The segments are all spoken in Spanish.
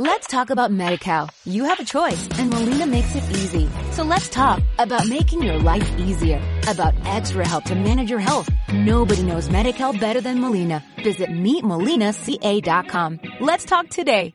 Let's talk about MediCal. You have a choice and Molina makes it easy. So let's talk about making your life easier, about extra help to manage your health. Nobody knows MediCal better than Molina. Visit meetmolinaca.com. Let's talk today.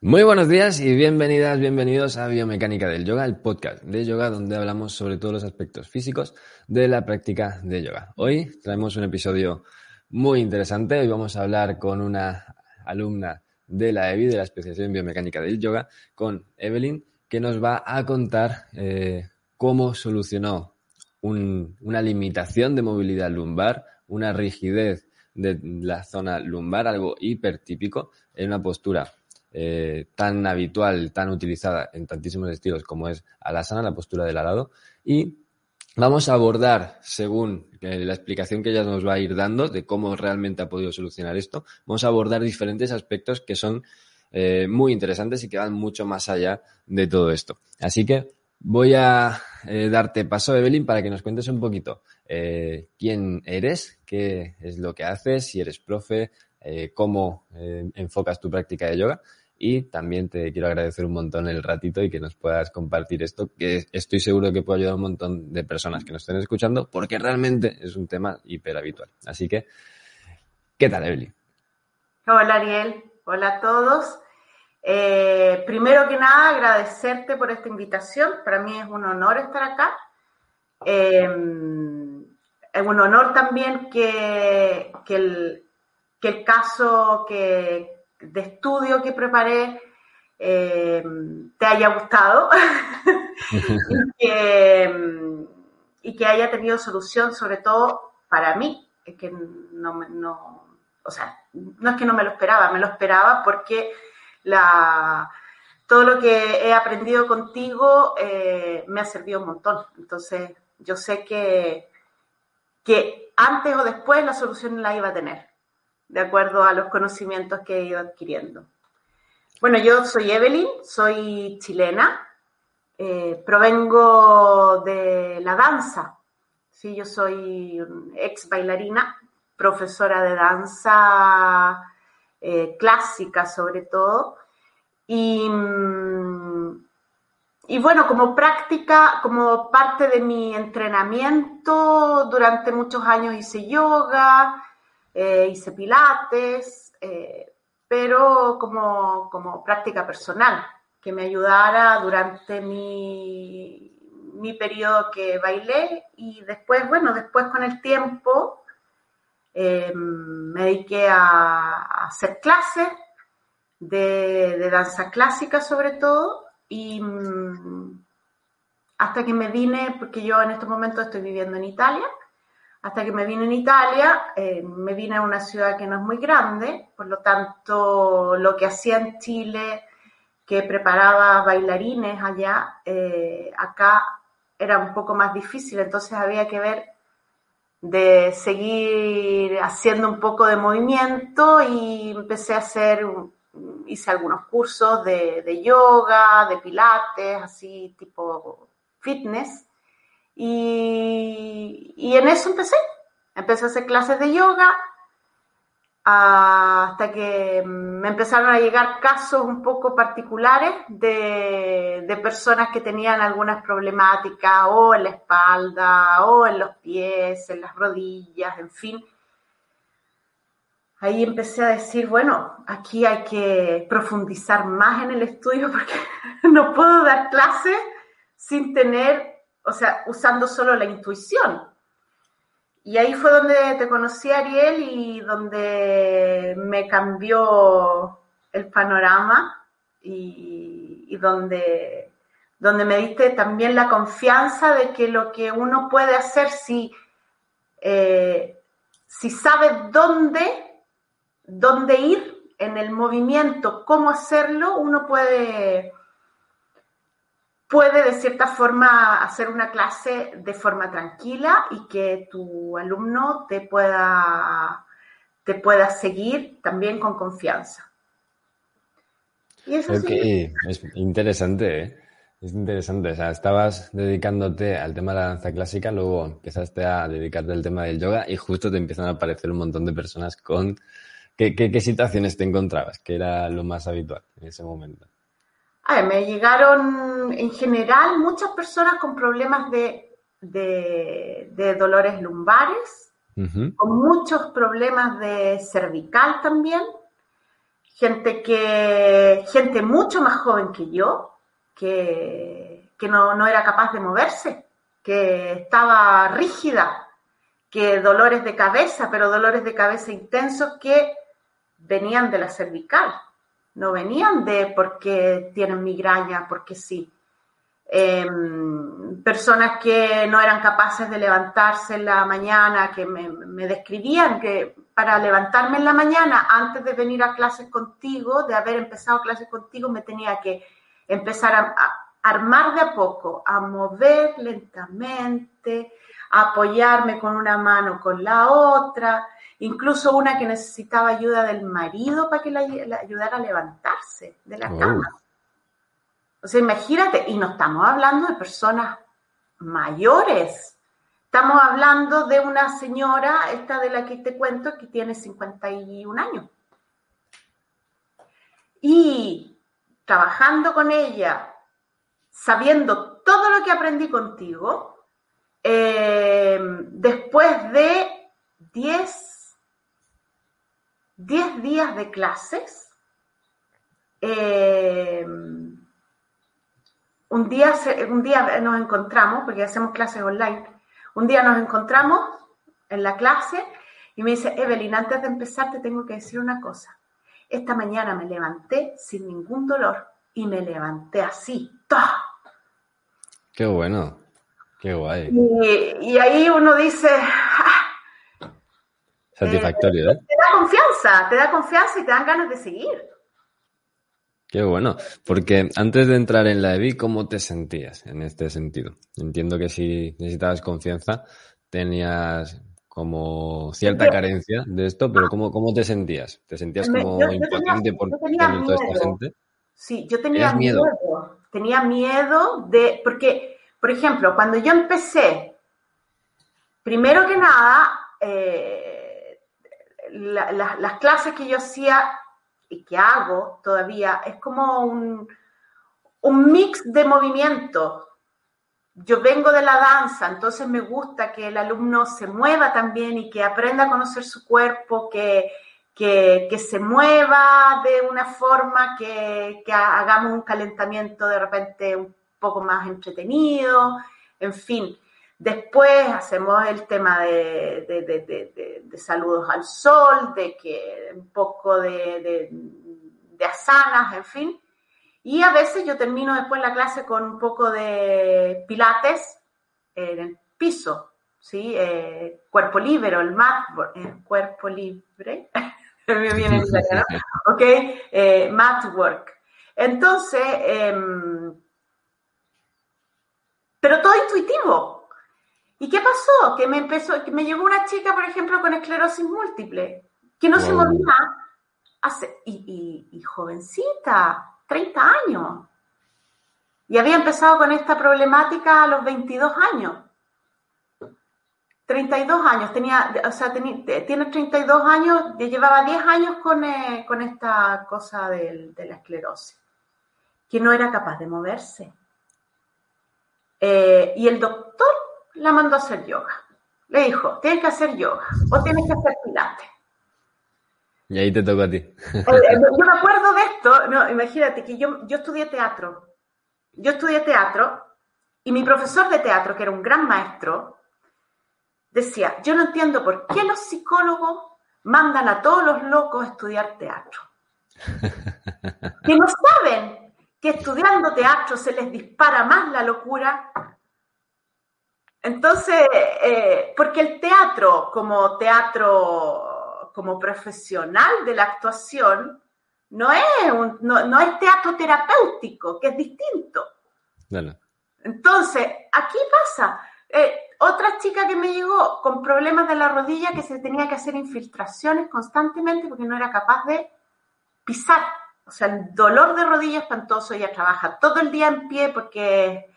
Muy buenos días y bienvenidas, bienvenidos a Biomecánica del Yoga, el podcast de yoga donde hablamos sobre todos los aspectos físicos de la práctica de yoga. Hoy traemos un episodio muy interesante. Hoy vamos a hablar con una alumna de la EBI, de la especialización biomecánica del yoga, con Evelyn, que nos va a contar eh, cómo solucionó una limitación de movilidad lumbar, una rigidez de la zona lumbar, algo hipertípico, en una postura eh, tan habitual, tan utilizada en tantísimos estilos como es Alasana, la postura del arado, y Vamos a abordar, según la explicación que ella nos va a ir dando de cómo realmente ha podido solucionar esto, vamos a abordar diferentes aspectos que son eh, muy interesantes y que van mucho más allá de todo esto. Así que voy a eh, darte paso, Evelyn, para que nos cuentes un poquito eh, quién eres, qué es lo que haces, si eres profe, cómo enfocas tu práctica de yoga y también te quiero agradecer un montón el ratito y que nos puedas compartir esto, que estoy seguro que puede ayudar a un montón de personas que nos estén escuchando, porque realmente es un tema hiper habitual. Así que, ¿qué tal, Evelyn? Hola, Ariel. Hola a todos. Eh, primero que nada, agradecerte por esta invitación. Para mí es un honor estar acá. Eh, es un honor también que, que, el, que el caso que, de estudio que preparé eh, te haya gustado y, que, haya tenido solución, sobre todo para mí, es que no, no, o sea, no es que no me lo esperaba, me lo esperaba porque la, todo lo que he aprendido contigo eh, me ha servido un montón. Entonces, yo sé que, que antes o después la solución la iba a tener de acuerdo a los conocimientos que he ido adquiriendo. Bueno, yo soy Evelyn, soy chilena, eh, provengo de la danza. Sí, yo soy ex bailarina, profesora de danza eh, clásica sobre todo. Y, y bueno, como práctica, como parte de mi entrenamiento, durante muchos años hice yoga, eh, hice pilates, eh, pero como, como, práctica personal, que me ayudara durante mi, mi periodo que bailé y después, bueno, después con el tiempo eh, me dediqué a, hacer clases de, de, danza clásica sobre todo y mm, hasta que me vine, porque yo en este momento estoy viviendo en Italia, hasta que me vine en Italia, eh, me vine a una ciudad que no es muy grande, por lo tanto lo que hacía en Chile, que preparaba bailarines allá, eh, acá era un poco más difícil, entonces había que ver de seguir haciendo un poco de movimiento y empecé a hacer, hice algunos cursos de, de yoga, de pilates, así tipo fitness y, en eso empecé. Empecé a hacer clases de yoga hasta que me empezaron a llegar casos un poco particulares de, de, personas que tenían algunas problemáticas o en la espalda o en los pies, en las rodillas, en fin. Ahí empecé a decir, bueno, aquí hay que profundizar más en el estudio porque no puedo dar clases sin tener o sea, usando solo la intuición. Y ahí fue donde te conocí, Ariel, y donde me cambió el panorama y, donde, donde me diste también la confianza de que lo que uno puede hacer si, eh, si sabe dónde, dónde ir en el movimiento, cómo hacerlo, uno puede puede de cierta forma hacer una clase de forma tranquila y que tu alumno te pueda, te pueda seguir también con confianza. Y eso sí. Es interesante, ¿eh? Es interesante. O sea, estabas dedicándote al tema de la danza clásica, luego empezaste a dedicarte al tema del yoga y justo te empiezan a aparecer un montón de personas con ¿Qué, situaciones te encontrabas? ¿Qué era lo más habitual en ese momento? A ver, me llegaron en general muchas personas con problemas de, de, dolores lumbares, con muchos problemas de cervical también, gente que, gente mucho más joven que yo, que, que no, no era capaz de moverse, que estaba rígida, que dolores de cabeza, pero dolores de cabeza intensos que venían de la cervical, no venían de porque tienen migraña, porque sí. Em, personas que no eran capaces de levantarse en la mañana, que me, describían que para levantarme en la mañana, antes de venir a clases contigo, de haber empezado clases contigo, me tenía que empezar a, a armar de a poco, a mover lentamente, a apoyarme con una mano con la otra, incluso una que necesitaba ayuda del marido para que la, ayudara a levantarse de la cama. O sea, imagínate, y no estamos hablando de personas mayores, estamos hablando de una señora, esta de la que te cuento, que tiene 51 años. Y trabajando con ella, sabiendo todo lo que aprendí contigo, eh, después de 10 10 días de clases. Eh, un, día, un día nos encontramos, porque hacemos clases online, un día nos encontramos en la clase y me dice, Evelyn, antes de empezar te tengo que decir una cosa. Esta mañana me levanté sin ningún dolor y me levanté así. Qué bueno, qué guay. Y, ahí uno dice, Satisfactorio, ¿eh? Te da confianza, te da confianza y te dan ganas de seguir. Qué bueno, porque antes de entrar en la EBI, ¿cómo te sentías en este sentido? Entiendo que si necesitabas confianza, tenías como cierta carencia de esto, pero ¿cómo, cómo te sentías? ¿Te sentías como impotente por tener toda esta gente? Sí, yo tenía miedo? miedo. Tenía miedo de, porque, por ejemplo, cuando yo empecé, primero que nada, eh, las clases que yo hacía y que hago todavía es como un, un mix de movimiento. Yo vengo de la danza, entonces me gusta que el alumno se mueva también y que aprenda a conocer su cuerpo, que, que, que se mueva de una forma que, que hagamos un calentamiento de repente un poco más entretenido, en fin. Después hacemos el tema de, saludos al sol, de que un poco de, asanas, en fin. Y a veces yo termino después la clase con un poco de pilates en el piso, ¿sí? Eh, cuerpo libre, el mat, eh, cuerpo libre, me viene en ¿ok? Eh, mat work. Entonces, em, pero todo intuitivo, ¿Y qué pasó? Que me empezó, que me llegó una chica, por ejemplo, con esclerosis múltiple, que no se movía hace, y, y, jovencita, 30 años. Y había empezado con esta problemática a los 22 años. 32 años, tenía, o sea, tiene 32 años, llevaba 10 años con, eh, con esta cosa de, de, la esclerosis, que no era capaz de moverse. Eh, y el doctor la mandó a hacer yoga. Le dijo, tienes que hacer yoga o tienes que hacer pilates. Y ahí te tocó a ti. Yo me acuerdo de esto, no, imagínate que yo, yo estudié teatro. Yo estudié teatro y mi profesor de teatro, que era un gran maestro, decía, yo no entiendo por qué los psicólogos mandan a todos los locos a estudiar teatro. que no saben que estudiando teatro se les dispara más la locura entonces, eh, porque el teatro como teatro, como profesional de la actuación, no es, no, es teatro terapéutico, que es distinto. Entonces, aquí pasa. Eh, otra chica que me llegó con problemas de la rodilla que se tenía que hacer infiltraciones constantemente porque no era capaz de pisar. O sea, el dolor de rodilla espantoso. Ella trabaja todo el día en pie porque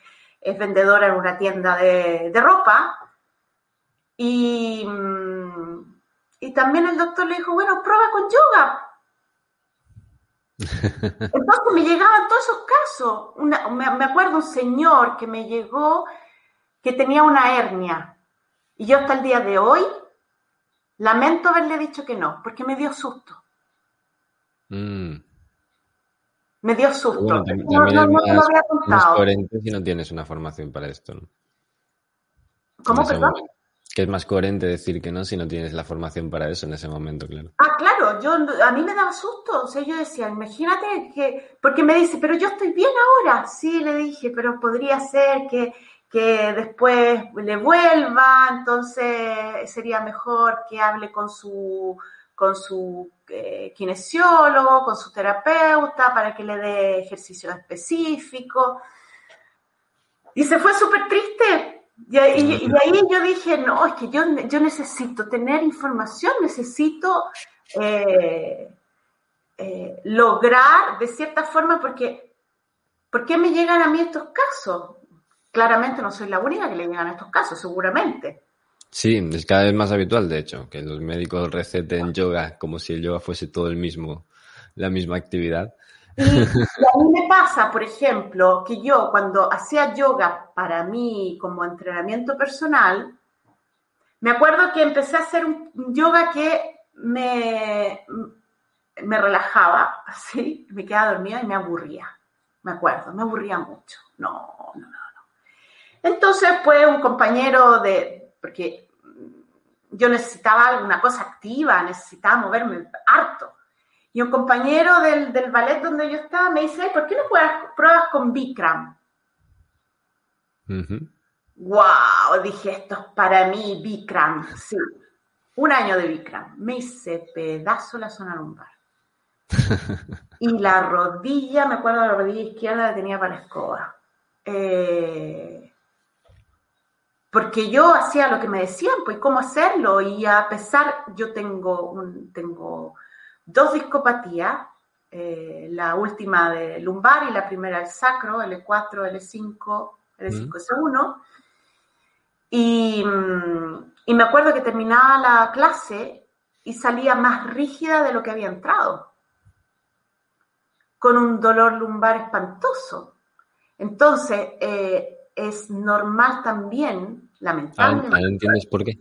es vendedora en una tienda de, ropa y, mm, y también el doctor le dijo, bueno, prueba con yoga. Entonces me llegaban todos esos casos. me, acuerdo un señor que me llegó que tenía una hernia. Y yo hasta el día de hoy lamento haberle dicho que no, porque me dio susto. Mm. Me dio susto. no, no, no, lo había contado. coherente si no tienes una formación para esto. ¿no? ¿Cómo, perdón? Que es más coherente decir que no si no tienes la formación para eso en ese momento, claro. Ah, claro, yo a mí me daba susto, o sea, yo decía, imagínate que, porque me dice, pero yo estoy bien ahora, sí, le dije, pero podría ser que, que después le vuelva, entonces sería mejor que hable con su, con su eh, kinesiólogo, con su terapeuta, para que le dé ejercicio específico. Y se fue súper triste, y, ahí yo dije, no, es que yo, yo necesito tener información, necesito eh, eh, lograr de cierta forma, porque ¿por qué me llegan a mí estos casos? Claramente no soy la única que le llegan a estos casos, seguramente. Sí, es cada vez más habitual, de hecho, que los médicos receten yoga como si el yoga fuese todo el mismo, la misma actividad. Y, a mí me pasa, por ejemplo, que yo cuando hacía yoga para mí como entrenamiento personal, me acuerdo que empecé a hacer un yoga que me, me relajaba, así, me quedaba dormida y me aburría. Me acuerdo, me aburría mucho. No, no, no, no. Entonces, pues, un compañero de, porque yo necesitaba alguna cosa activa, necesitaba moverme harto. Y un compañero del, ballet donde yo estaba me dice, ¿por qué no pruebas con Bikram? ¡Wow! Dije, esto es para mí, Bikram. Sí, un año de Bikram. Me hice pedazo la zona lumbar. y la rodilla, me acuerdo la rodilla izquierda la tenía para escoba. Eh, porque yo hacía lo que me decían, pues cómo hacerlo. Y a pesar, yo tengo un, tengo dos discopatías, eh, la última de lumbar y la primera el sacro, L4, L5, L5, S1. Y, y me acuerdo que terminaba la clase y salía más rígida de lo que había entrado, con un dolor lumbar espantoso. Entonces, eh, es normal también, lamentablemente. Ahora, entiendes por qué.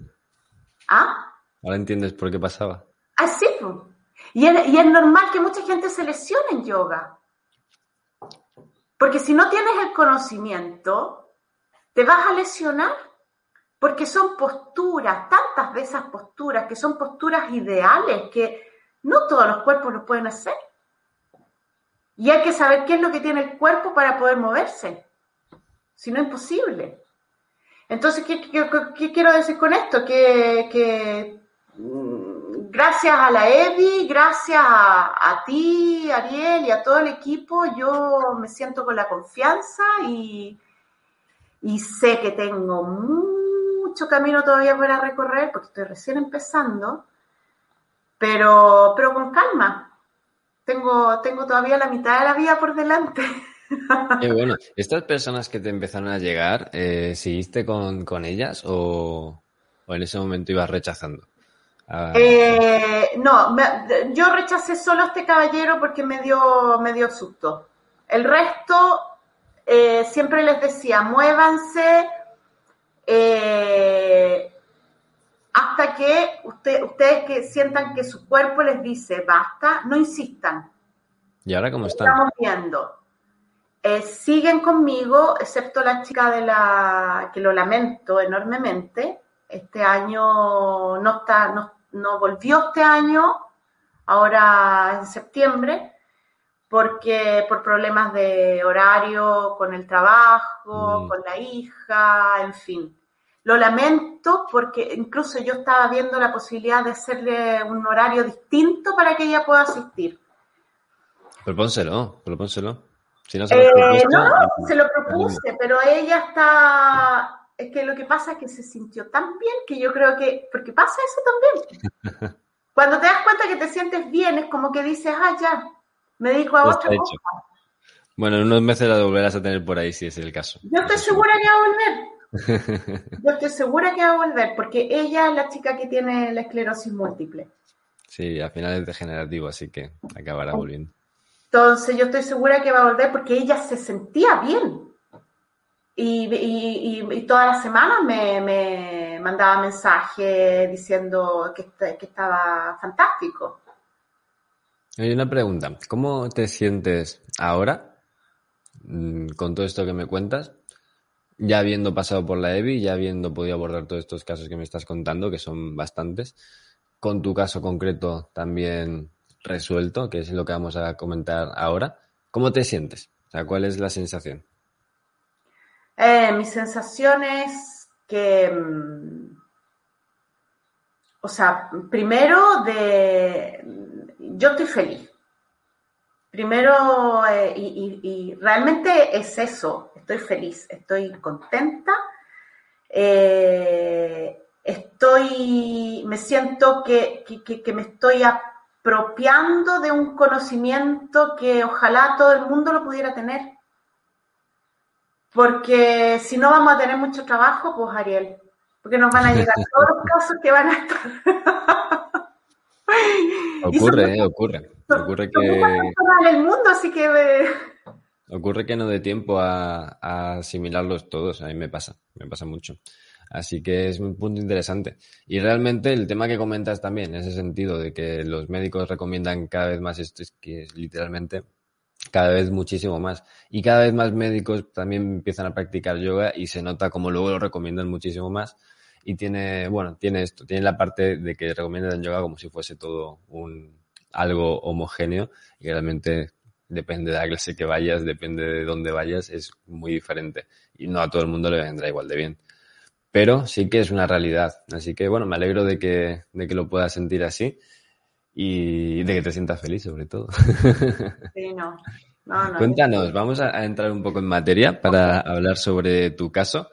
¿Ah? Ahora entiendes por qué pasaba. Ah, sí, pues. Y es, normal que mucha gente se lesione en yoga. Porque si no tienes el conocimiento, te vas a lesionar. Porque son posturas, tantas de esas posturas, que son posturas ideales, que no todos los cuerpos lo pueden hacer. Y hay que saber qué es lo que tiene el cuerpo para poder moverse. Si no, es imposible. Entonces, ¿qué, quiero decir con esto? que gracias a la Evi, gracias a, ti, Ariel, y a todo el equipo, yo me siento con la confianza y, y sé que tengo mucho camino todavía para recorrer porque estoy recién empezando, pero, pero con calma. Tengo, tengo todavía la mitad de la vida por delante. Qué bueno. ¿Estas personas que te empezaron a llegar, eh, seguiste con, con ellas o, o en ese momento ibas rechazando? Ah. Eh, no, yo rechacé solo a este caballero porque me dio, me dio susto. El resto, eh, siempre les decía, muévanse eh, hasta que ustedes que sientan que su cuerpo les dice basta, no insistan. ¿Y ahora cómo están? Estamos viendo. Siguen conmigo, excepto la chica de la que lo lamento enormemente. Este año no está, no, no volvió este año, ahora en septiembre, porque por problemas de horario con el trabajo, mm. con la hija, en fin. Lo lamento porque incluso yo estaba viendo la posibilidad de hacerle un horario distinto para que ella pueda asistir. Propónselo, propónselo. Si no, se, eh, no, se lo propuse, pero ella está es que lo que pasa es que se sintió tan bien que yo creo que, porque pasa eso también. Cuando te das cuenta que te sientes bien, es como que dices, ah, ya, me dedico a otra cosa. Bueno, en unos meses la volverás a tener por ahí si es el caso. Yo estoy segura que va a volver. yo estoy segura que va a volver, porque ella es la chica que tiene la esclerosis múltiple. Sí, al final es degenerativo, así que acabará volviendo. Entonces yo estoy segura que va a volver porque ella se sentía bien. Y, y, todas las semanas me, mandaba mensajes diciendo que, que estaba fantástico. Hay una pregunta. ¿Cómo te sientes ahora mm, con todo esto que me cuentas? Ya habiendo pasado por la EBI, ya habiendo podido abordar todos estos casos que me estás contando, que son bastantes, con tu caso concreto también resuelto, que es lo que vamos a comentar ahora. ¿Cómo te sientes? ¿cuál es la sensación? Eh, mi sensación es que, mm, o sea, primero de, yo estoy feliz. Primero, eh, y, realmente es eso, estoy feliz, estoy contenta, eh, estoy, me siento que, que me estoy apropiando de un conocimiento que ojalá todo el mundo lo pudiera tener porque si no vamos a tener mucho trabajo, pues Ariel, porque nos van a llegar todos los casos que van a estar. ocurre, eh, ocurre. Ocurre que. el mundo, así que. Ocurre que no dé tiempo a, asimilarlos todos. A mí me pasa, me pasa mucho. Así que es un punto interesante. Y realmente el tema que comentas también, ese sentido de que los médicos recomiendan cada vez más esto, es que es literalmente cada vez muchísimo más. Y cada vez más médicos también empiezan a practicar yoga y se nota como luego lo recomiendan muchísimo más. Y tiene, bueno, tiene esto, tiene la parte de que recomiendan yoga como si fuese todo un algo homogéneo y realmente depende de la clase que vayas, depende de dónde vayas, es muy diferente. Y no a todo el mundo le vendrá igual de bien. Pero sí que es una realidad. Así que bueno, me alegro de que, de que lo puedas sentir así y de que te sientas feliz sobre todo. Sí, no. Cuéntanos, vamos a, entrar un poco en materia para hablar sobre tu caso.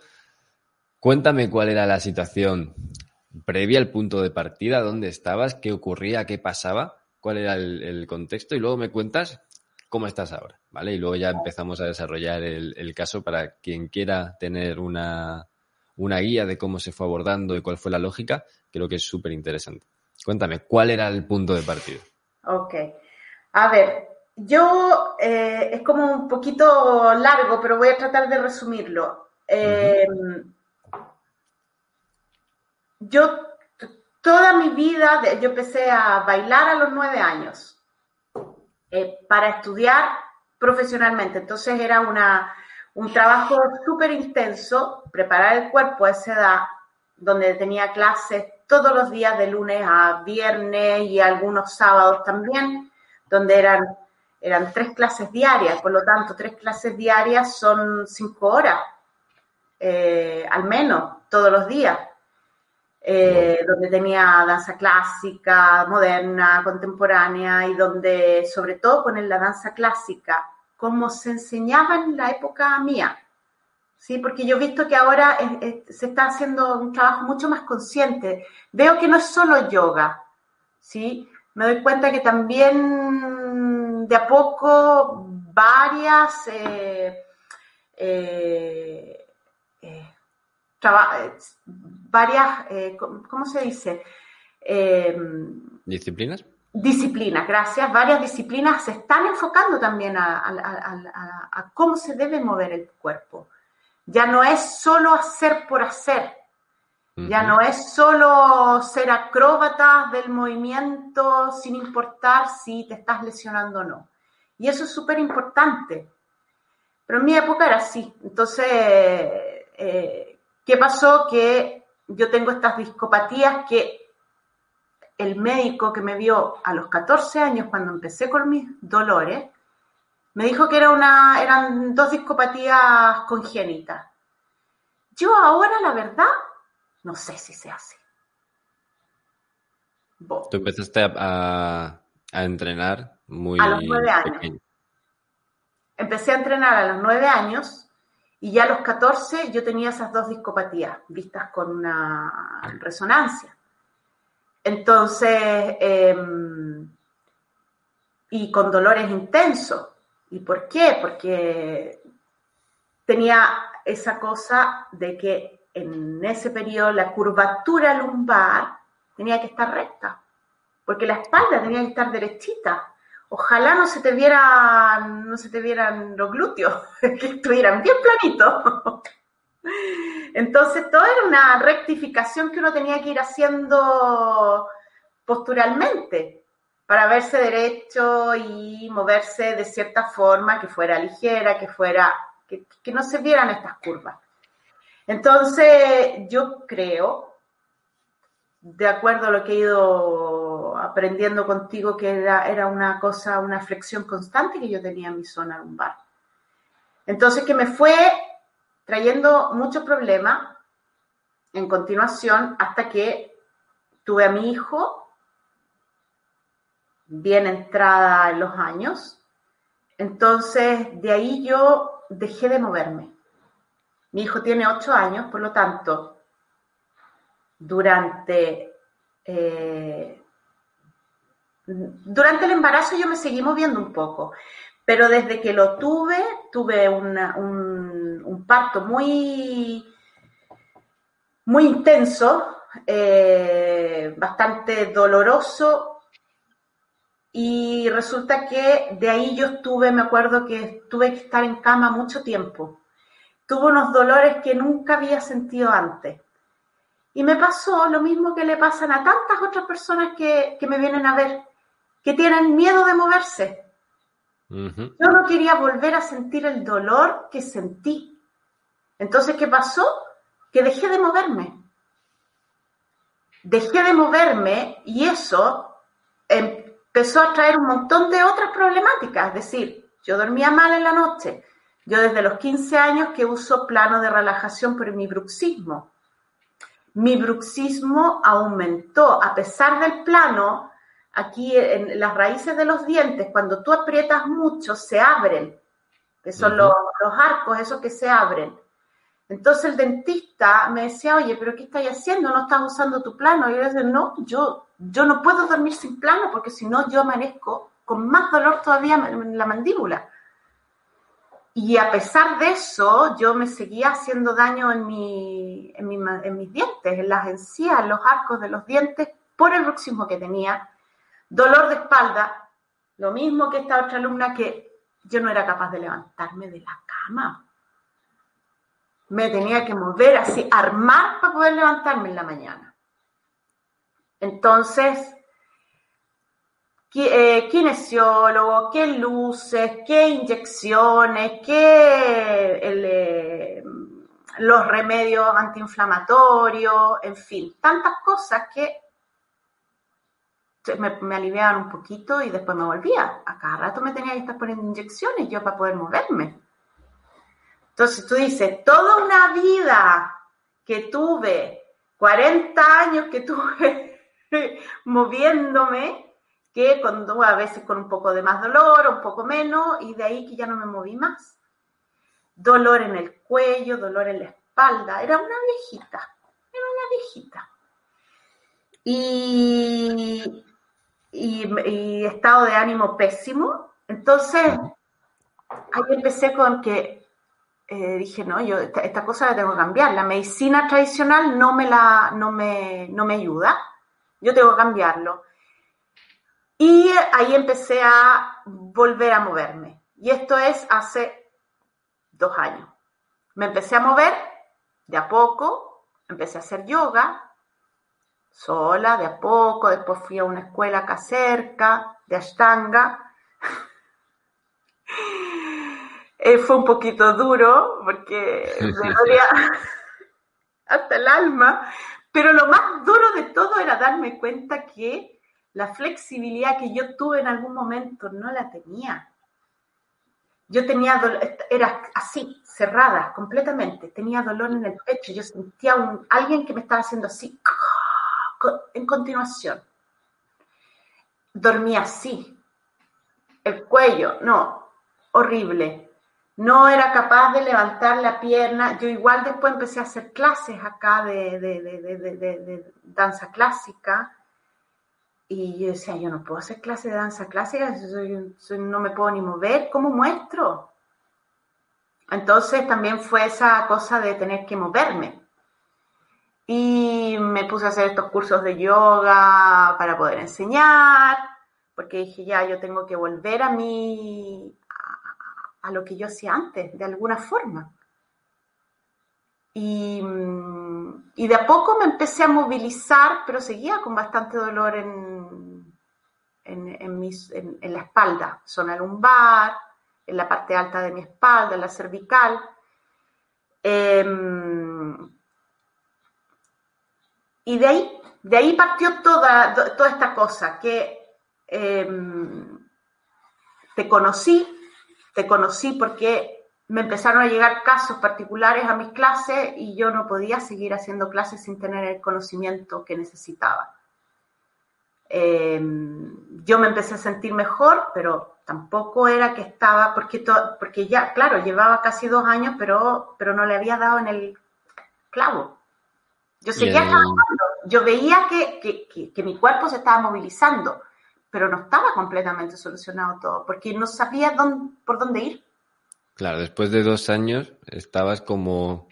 Cuéntame cuál era la situación previa al punto de partida, dónde estabas, qué ocurría, qué pasaba, cuál era el, contexto y luego me cuentas cómo estás ahora, ¿vale? Y luego ya empezamos a desarrollar el, el caso para quien quiera tener una, una guía de cómo se fue abordando y cuál fue la lógica, creo que es súper interesante. Cuéntame, ¿cuál era el punto de partida? Ok. A ver, yo eh, es como un poquito largo, pero voy a tratar de resumirlo. Eh, yo toda mi vida, yo empecé a bailar a los nueve años eh, para estudiar profesionalmente. Entonces era una, un trabajo súper intenso, preparar el cuerpo a esa edad, donde tenía clases todos los días de lunes a viernes y algunos sábados también, donde eran, eran tres clases diarias, por lo tanto, tres clases diarias son cinco horas, eh, al menos, todos los días. Eh, donde tenía danza clásica, moderna, contemporánea y donde sobre todo con la danza clásica, como se enseñaba en la época mía, ¿sí? Porque yo he visto que ahora se está haciendo un trabajo mucho más consciente. Veo que no es solo yoga, ¿sí? Me doy cuenta que también de a poco varias eh, eh, eh, varias, ¿cómo se dice? ¿Disciplinas? Disciplinas, gracias. Varias disciplinas se están enfocando también a cómo se debe mover el cuerpo. Ya no es solo hacer por hacer. Ya no es solo ser acróbata del movimiento sin importar si te estás lesionando o no. Y eso es súper importante. Pero en mi época era así. Entonces, eh, ¿qué pasó? Que yo tengo estas discopatías que el médico que me vio a los 14 años cuando empecé con mis dolores, me dijo que era una, eran dos discopatías congénitas. Yo ahora, la verdad, no sé si se hace. Tú empezaste a, entrenar muy a los nueve años. Empecé a entrenar a los nueve años y ya a los 14 yo tenía esas dos discopatías vistas con una resonancia. Entonces, em, y con dolores intensos. ¿Y por qué? Porque tenía esa cosa de que en ese periodo la curvatura lumbar tenía que estar recta, porque la espalda tenía que estar derechita. Ojalá no se te vieran, no se te vieran los glúteos, que estuvieran bien planitos. Entonces, todo era una rectificación que uno tenía que ir haciendo posturalmente para verse derecho y moverse de cierta forma que fuera ligera, que fuera, que, no se vieran estas curvas. Entonces, yo creo, de acuerdo a lo que he ido aprendiendo contigo, que era, era una cosa, una flexión constante que yo tenía en mi zona lumbar. Entonces, que me fue trayendo muchos problemas en continuación hasta que tuve a mi hijo, bien entrada en los años. Entonces, de ahí yo dejé de moverme. Mi hijo tiene ocho años, por lo tanto, durante, eh, durante el embarazo yo me seguí moviendo un poco, pero desde que lo tuve, tuve un, parto muy, muy intenso, eh, bastante doloroso, y resulta que de ahí yo estuve, me acuerdo que tuve que estar en cama mucho tiempo. Tuve unos dolores que nunca había sentido antes. Y me pasó lo mismo que le pasan a tantas otras personas que, que me vienen a ver, que tienen miedo de moverse yo no quería volver a sentir el dolor que sentí. Entonces, ¿qué pasó? Que dejé de moverme. Dejé de moverme y eso empezó a traer un montón de otras problemáticas. Es decir, yo dormía mal en la noche. Yo desde los 15 años que uso plano de relajación por mi bruxismo. Mi bruxismo aumentó. A pesar del plano, aquí en las raíces de los dientes, cuando tú aprietas mucho, se abren, que son los, arcos, esos que se abren. Entonces el dentista me decía, oye, pero ¿qué estás haciendo? ¿No estás usando tu plano? Y yo decía, no, yo, yo no puedo dormir sin plano porque si no yo amanezco con más dolor todavía en la mandíbula. Y a pesar de eso, yo me seguía haciendo daño en, mi, en, mi, en mis dientes, en las encías, en los arcos de los dientes, por el bruxismo que tenía Dolor de espalda, lo mismo que esta otra alumna que yo no era capaz de levantarme de la cama. Me tenía que mover así, armar para poder levantarme en la mañana. Entonces, ¿qué, eh, kinesiólogo, qué luces, qué inyecciones, qué eh, los remedios antiinflamatorios, en fin, tantas cosas que me, me, aliviaban un poquito y después me volvía. A cada rato me tenía que estar poniendo inyecciones yo para poder moverme. Entonces tú dices, toda una vida que tuve, 40 años que tuve moviéndome, que cuando a veces con un poco de más dolor, un poco menos, y de ahí que ya no me moví más. Dolor en el cuello, dolor en la espalda. Era una viejita, era una viejita. Y, y, estado de ánimo pésimo. Entonces, ahí empecé con que eh, dije, no, yo esta, cosa la tengo que cambiar. La medicina tradicional no me, la, no me, no me ayuda. Yo tengo que cambiarlo. Y ahí empecé a volver a moverme. Y esto es hace dos años. Me empecé a mover de a poco, empecé a hacer yoga, sola, de a poco, después fui a una escuela acá cerca, de Ashtanga. Eh, fue un poquito duro porque me dolía hasta el alma, pero lo más duro de todo era darme cuenta que la flexibilidad que yo tuve en algún momento no la tenía. Yo tenía dolor, era así, cerrada completamente, tenía dolor en el pecho, yo sentía un, alguien que me estaba haciendo así, en continuación. Dormía así. El cuello, no, horrible. No era capaz de levantar la pierna. Yo igual después empecé a hacer clases acá de, de danza clásica. Y yo decía, yo no puedo hacer clases de danza clásica, no me puedo ni mover, ¿cómo muestro? Entonces también fue esa cosa de tener que moverme. Y me puse a hacer estos cursos de yoga para poder enseñar, porque dije, ya, yo tengo que volver a mí, a, lo que yo hacía antes, de alguna forma. Y, y, de a poco me empecé a movilizar, pero seguía con bastante dolor en, en, en, en la espalda, zona lumbar, en la parte alta de mi espalda, en la cervical. Em, y de ahí, de ahí partió toda, toda esta cosa, que em, te conocí, te conocí porque me empezaron a llegar casos particulares a mis clases y yo no podía seguir haciendo clases sin tener el conocimiento que necesitaba. Em, yo me empecé a sentir mejor, pero tampoco era que estaba, porque, porque ya, claro, llevaba casi dos años, pero, pero no le había dado en el clavo. Yo seguía trabajando, yo veía que, que, mi cuerpo se estaba movilizando, pero no estaba completamente solucionado todo, porque no sabía dónde, por dónde ir. Claro, después de dos años estabas como,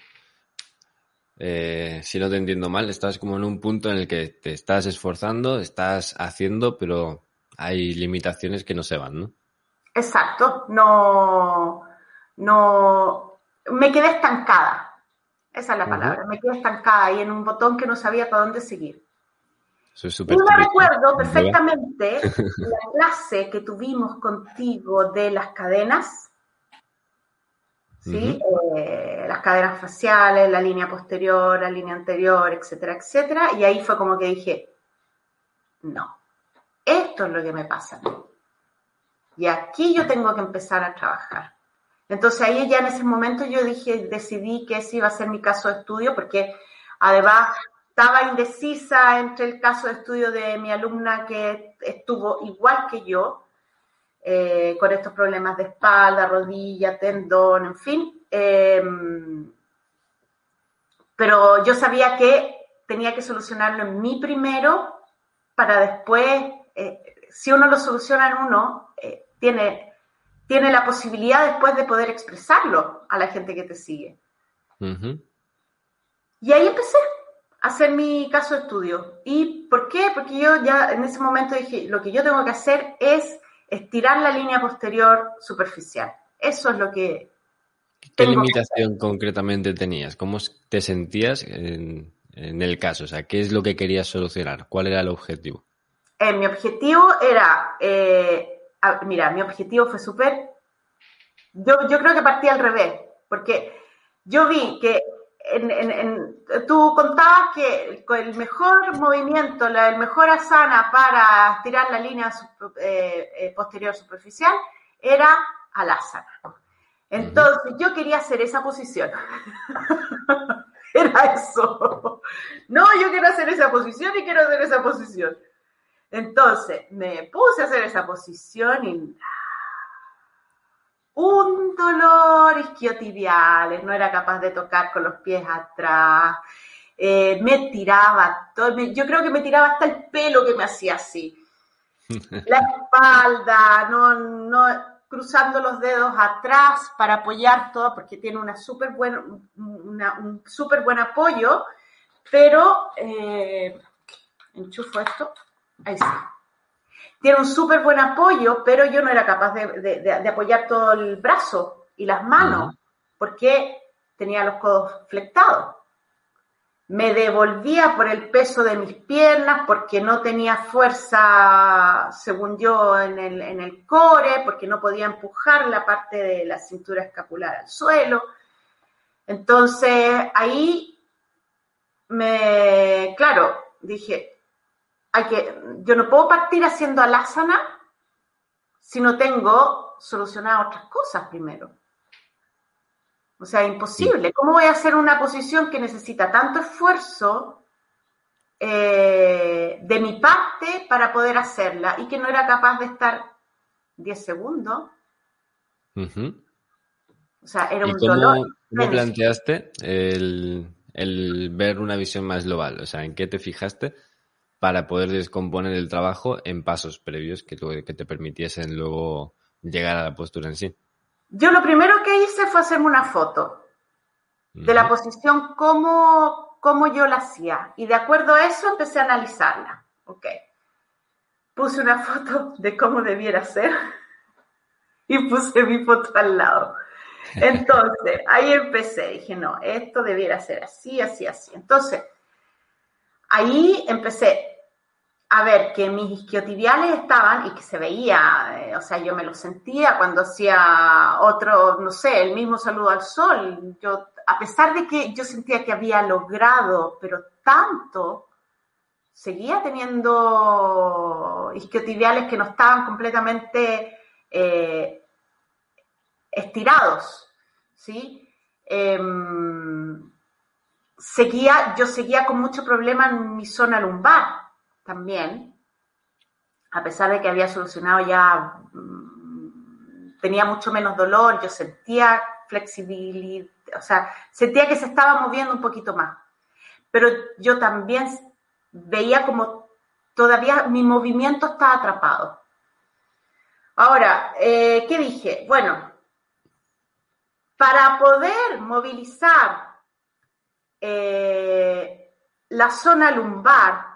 eh, si no te entiendo mal, estabas como en un punto en el que te estás esforzando, estás haciendo, pero hay limitaciones que no se van, ¿no? Exacto, no, no, me quedé estancada. Esa es la palabra, me quedé estancada ahí en un botón que no sabía para dónde seguir. y me recuerdo perfectamente la clase que tuvimos contigo de las cadenas, ¿sí? Eh, las cadenas faciales, la línea posterior, la línea anterior, etcétera, etcétera. Y ahí fue como que dije, no, esto es lo que me pasa Y aquí yo tengo que empezar a trabajar. Entonces ahí ya en ese momento yo dije, decidí que ese iba a ser mi caso de estudio, porque además estaba indecisa entre el caso de estudio de mi alumna que estuvo igual que yo, eh, con estos problemas de espalda, rodilla, tendón, en fin. Em, pero yo sabía que tenía que solucionarlo en mí primero para después, eh, si uno lo soluciona en uno, eh, tiene tiene la posibilidad después de poder expresarlo a la gente que te sigue. Y ahí empecé a hacer mi caso de estudio. ¿Y por qué? Porque yo ya en ese momento dije, lo que yo tengo que hacer es estirar la línea posterior superficial. Eso es lo que... ¿Qué limitación concretamente tenías? ¿Cómo te sentías en, el caso? O sea, ¿qué es lo que querías solucionar? ¿Cuál era el objetivo? Eh, mi objetivo era eh, mira, mi objetivo fue súper, yo, creo que partí al revés, porque yo vi que tú contabas que el mejor movimiento, el mejor asana para estirar la línea eh, eh, posterior superficial era al asana. Entonces yo quería hacer esa posición. era eso. No, yo quiero hacer esa posición y quiero hacer esa posición. Entonces me puse a hacer esa posición y un dolor isquiotibiales, no era capaz de tocar con los pies atrás, eh, me tiraba, todo, yo creo que me tiraba hasta el pelo que me hacía así. La espalda, no, no, cruzando los dedos atrás para apoyar todo, porque tiene una super buen, un súper buen apoyo, pero eh, enchufo esto Ahí sí. Tiene un súper buen apoyo, pero yo no era capaz de, apoyar todo el brazo y las manos, porque tenía los codos flectados. Me devolvía por el peso de mis piernas, porque no tenía fuerza, según yo, en el, en el core, porque no podía empujar la parte de la cintura escapular al suelo. Entonces, ahí me, claro, dije, hay que, yo no puedo partir haciendo alásana si no tengo solucionadas otras cosas primero. O sea, imposible. ¿Cómo voy a hacer una posición que necesita tanto esfuerzo eh, de mi parte para poder hacerla y que no era capaz de estar 10 segundos? O sea, era un dolor. ¿Cómo planteaste el, el ver una visión más global? O sea, ¿en qué te fijaste? Para poder descomponer el trabajo en pasos previos que, que te permitiesen luego llegar a la postura en sí. yo lo primero que hice fue hacerme una foto de la posición como, como yo la hacía. Y de acuerdo a eso empecé a analizarla. Ok. Puse una foto de cómo debiera ser y puse mi foto al lado. Entonces, ahí empecé. Dije, no, esto debiera ser así, así, así. Entonces, ahí empecé a ver que mis isquiotibiales estaban y que se veía, eh, o sea, yo me lo sentía cuando hacía otro, no sé, el mismo saludo al sol. Yo, a pesar de que yo sentía que había logrado, pero tanto, seguía teniendo isquiotibiales que no estaban completamente eh, estirados, ¿sí? Em, seguía, yo seguía con mucho problema en mi zona lumbar también, a pesar de que había solucionado ya, mm, tenía mucho menos dolor, yo sentía flexibilidad, o sea, sentía que se estaba moviendo un poquito más. Pero yo también veía como todavía mi movimiento estaba atrapado. Ahora, eh, ¿qué dije? Bueno, para poder movilizar eh, la zona lumbar,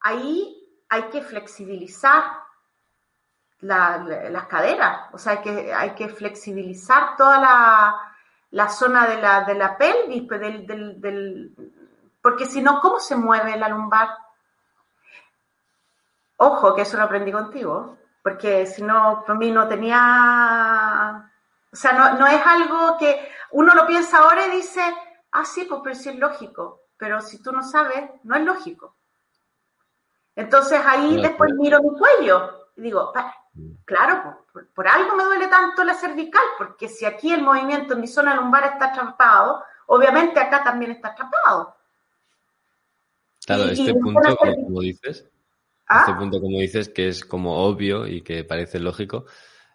ahí hay que flexibilizar las caderas, o sea, hay que, hay que flexibilizar toda la, zona de la, de la pelvis, pues, porque si no, ¿cómo se mueve la lumbar? Ojo, que eso lo aprendí contigo, porque si no, para mí no tenía, o sea, no, no es algo que uno lo piensa ahora y dice, ah, sí, pues pero sí es lógico, pero si tú no sabes, no es lógico. Entonces ahí después miro mi cuello y digo, mm. claro, por, algo me duele tanto la cervical, porque si aquí el movimiento en mi zona lumbar está atrapado, obviamente acá también está atrapado. Claro, este punto, como, dices, ¿Ah? este punto, como dices, que es como obvio y que parece lógico,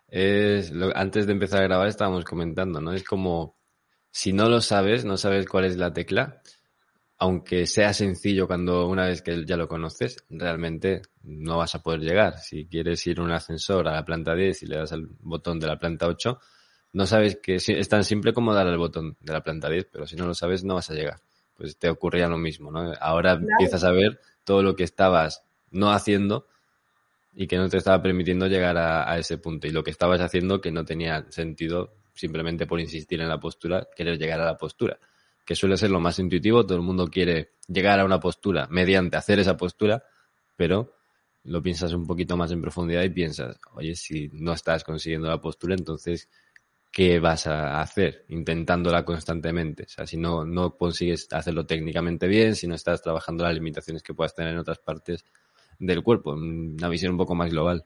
es lo, antes de empezar a grabar estábamos comentando, ¿no? Es como si no lo sabes, no sabes cuál es la tecla, aunque sea sencillo cuando una vez que ya lo conoces, realmente no vas a poder llegar. Si quieres ir un ascensor a la planta 10 y le das al botón de la planta 8, no sabes que es tan simple como dar al botón de la planta 10, pero si no lo sabes no vas a llegar. Pues te ocurría lo mismo, ¿no? Ahora empiezas a ver todo lo que estabas no haciendo y que no te estaba permitiendo llegar a, a ese punto y lo que estabas haciendo que no tenía sentido simplemente por insistir en la postura, querer llegar a la postura que suele ser lo más intuitivo, todo el mundo quiere llegar a una postura mediante hacer esa postura, pero lo piensas un poquito más en profundidad y piensas, oye, si no estás consiguiendo la postura, entonces, ¿qué vas a hacer intentándola constantemente? O sea, si no, no consigues hacerlo técnicamente bien, si no estás trabajando las limitaciones que puedas tener en otras partes del cuerpo, una visión un poco más global.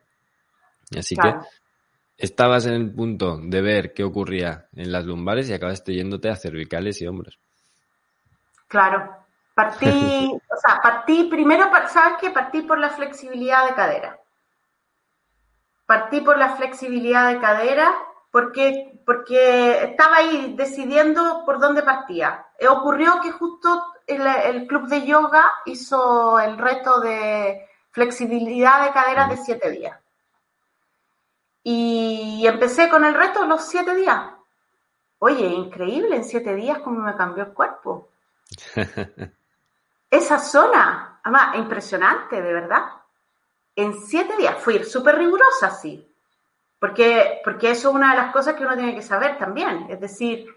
Así que estabas en el punto de ver qué ocurría en las lumbares y acabaste yéndote a cervicales y hombros. Claro, partí, o sea, partí primero, ¿sabes qué? Partí por la flexibilidad de cadera. Partí por la flexibilidad de cadera porque, porque estaba ahí decidiendo por dónde partía. E ocurrió que justo el, el club de yoga hizo el reto de flexibilidad de cadera de siete días. Y empecé con el reto los siete días. Oye, increíble, en siete días cómo me cambió el cuerpo. Esa zona, además, impresionante, de verdad. En siete días, fui súper rigurosa, sí. Porque, porque eso es una de las cosas que uno tiene que saber también. Es decir,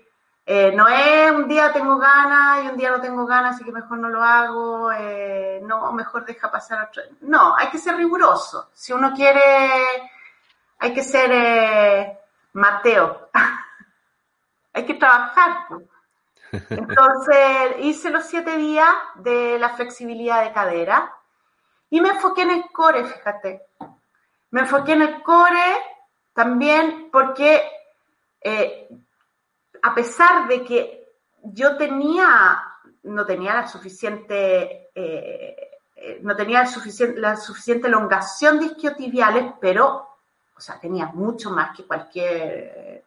eh, no es un día tengo ganas y un día no tengo ganas, así que mejor no lo hago, eh, no, mejor deja pasar otro. No, hay que ser riguroso. Si uno quiere, hay que ser eh, Mateo. hay que trabajar. Entonces hice los siete días de la flexibilidad de cadera y me enfoqué en el core, fíjate. Me enfoqué en el core también porque eh, a pesar de que yo tenía, no tenía la suficiente, eh, eh, no tenía suficiente, la suficiente elongación de isquiotibiales, pero, o sea, tenía mucho más que cualquier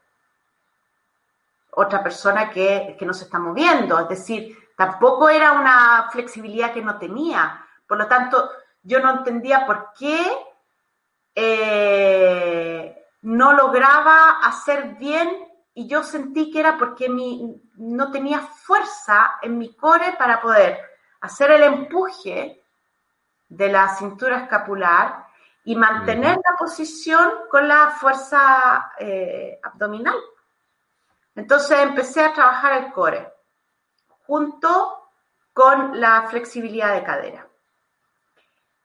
otra persona que, no se está moviendo. Es decir, tampoco era una flexibilidad que no tenía. Por lo tanto, yo no entendía por qué eh, no lograba hacer bien y yo sentí que era porque mi, no tenía fuerza en mi core para poder hacer el empuje de la cintura escapular y mantener la posición con la fuerza eh, abdominal. Entonces empecé a trabajar el core junto con la flexibilidad de cadera.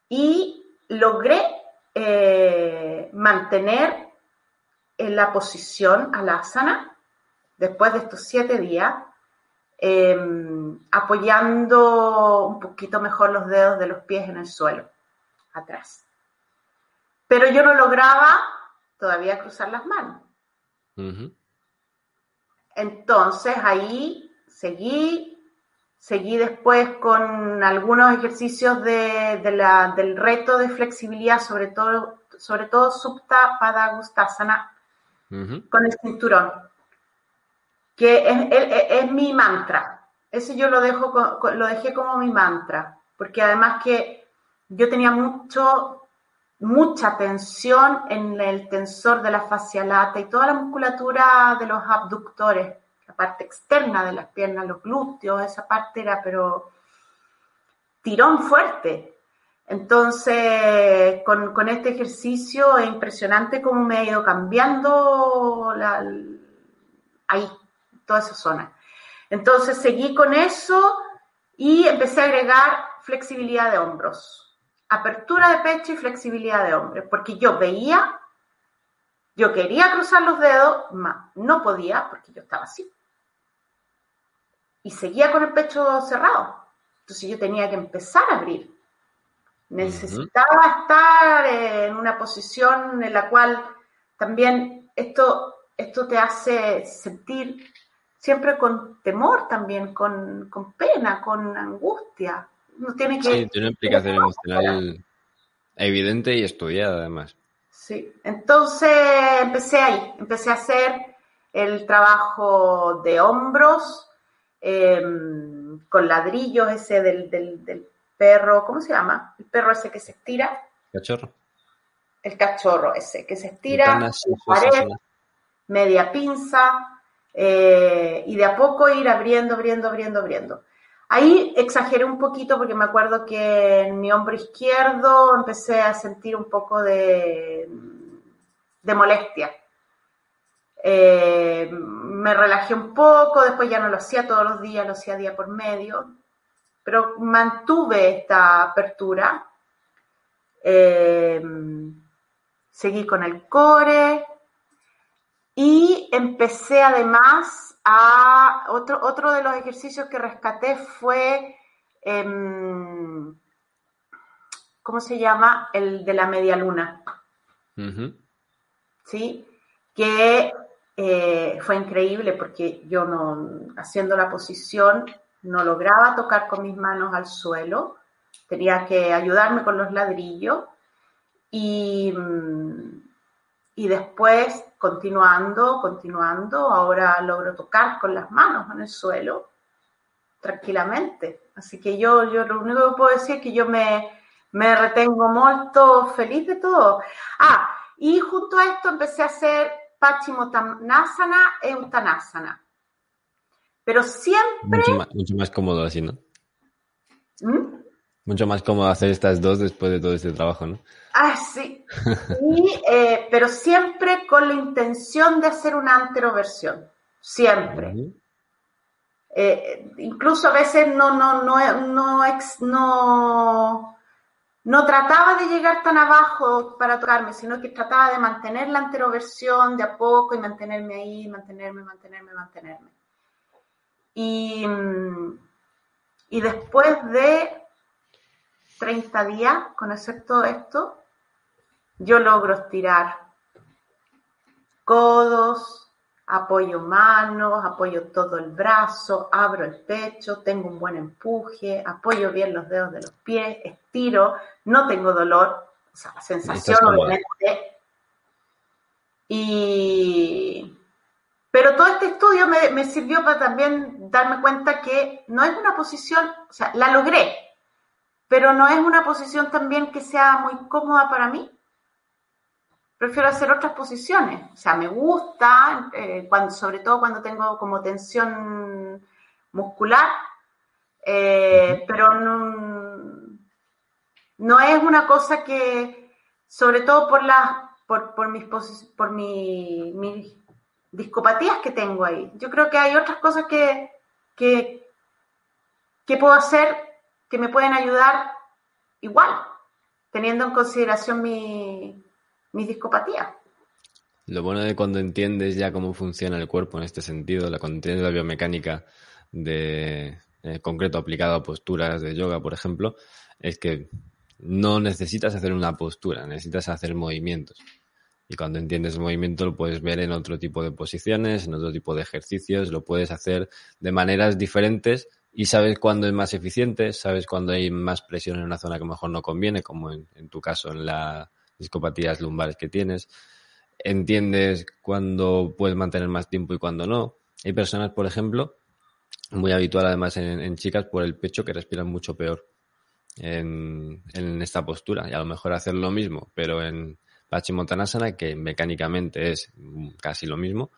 Y logré eh, mantener en la posición a la asana después de estos siete días, em, apoyando un poquito mejor los dedos de los pies en el suelo, atrás. Pero yo no lograba todavía cruzar las manos. Entonces ahí seguí, seguí después con algunos ejercicios de, del reto de flexibilidad, sobre todo, sobre todo Supta Padagustasana, con el cinturón, que es, mi mantra. Ese yo lo, dejo, lo dejé como mi mantra, porque además que yo tenía mucho, mucha tensión en el tensor de la fascia lata y toda la musculatura de los abductores, la parte externa de las piernas, los glúteos, esa parte era, pero tirón fuerte. Entonces, con, este ejercicio es impresionante cómo me ha ido cambiando ahí, toda esa zona. Entonces, seguí con eso y empecé a agregar flexibilidad de hombros, apertura de pecho y flexibilidad de hombros, porque yo veía, yo quería cruzar los dedos, no podía porque yo estaba así. Y seguía con el pecho cerrado. Entonces yo tenía que empezar a abrir Necesitaba estar en una posición en la cual también esto, esto te hace sentir siempre con temor también, con, pena, con angustia. Tiene que, sí, tiene una implicación emocional evidente y estudiada además. Sí, entonces empecé ahí, empecé a hacer el trabajo de hombros em, con ladrillos ese del, del perro, ¿cómo se llama? El perro ese que se estira. Cachorro. El cachorro ese, que se estira, pared, media pinza, eh, y de a poco ir abriendo, abriendo, abriendo, abriendo. Ahí exageré un poquito porque me acuerdo que en mi hombro izquierdo empecé a sentir un poco de, molestia. Eh, me relajé un poco, después ya no lo hacía todos los días, lo hacía día por medio pero mantuve esta apertura. Eh, seguí con el core y empecé además a otro, otro de los ejercicios que rescaté fue em, ¿cómo se llama? El de la media luna. ¿Sí? Que eh, fue increíble porque yo no, haciendo la posición, no lograba tocar con mis manos al suelo, tenía que ayudarme con los ladrillos y, mm, y después continuando, continuando, ahora logro tocar con las manos en el suelo tranquilamente. Así que yo, yo lo único que puedo decir es que yo me, me retengo mucho feliz de todo. Ah, y junto a esto empecé a hacer Pachimotanasana e Uttanasana. Pero siempre... Mucho más, cómodo así, ¿no? ¿Mm? Mucho más cómodo hacer estas dos después de todo este trabajo, ¿no? Ah, sí. Eh, pero siempre con la intención de hacer una anteroversión. Siempre. Eh, incluso a veces no, no, no, no, no, no trataba de llegar tan abajo para tocarme, sino que trataba de mantener la anteroversión de a poco y mantenerme ahí, mantenerme, mantenerme, mantenerme. Y, y después de 30 días con hacer todo esto, yo logro estirar codos, apoyo manos, apoyo todo el brazo, abro el pecho, tengo un buen empuje, apoyo bien los dedos de los pies, estiro, no tengo dolor, o sea, la sensación obviamente. Y, pero todo este estudio me, sirvió para también darme cuenta que no es una posición, o sea, la logré, pero no es una posición también que sea muy cómoda para mí. prefiero hacer otras posiciones. O sea, me gusta, eh, cuando, sobre todo cuando tengo como tensión muscular, eh, pero no, no, es una cosa que, sobre todo por las, por, por mis por mi, mis discopatías que tengo ahí. Yo creo que hay otras cosas que, que, que puedo hacer que me pueden ayudar igual, teniendo en consideración mi, mi discopatía. Lo bueno de cuando entiendes ya cómo funciona el cuerpo en este sentido, la, entiendes la biomecánica de concreto aplicado a posturas de yoga, por ejemplo, es que no necesitas hacer una postura, necesitas hacer movimientos. Y cuando entiendes el movimiento lo puedes ver en otro tipo de posiciones, en otro tipo de ejercicios, lo puedes hacer de maneras diferentes y sabes cuándo es más eficiente, sabes cuándo hay más presión en una zona que mejor no conviene, como en, tu caso en las discopatías lumbares que tienes. Entiendes cuándo puedes mantener más tiempo y cuándo no. Hay personas, por ejemplo, muy habitual además en, chicas por el pecho que respiran mucho peor en, en, esta postura. Y a lo mejor hacer lo mismo, pero en Pachimottanasana, que mecánicamente es casi lo mismo,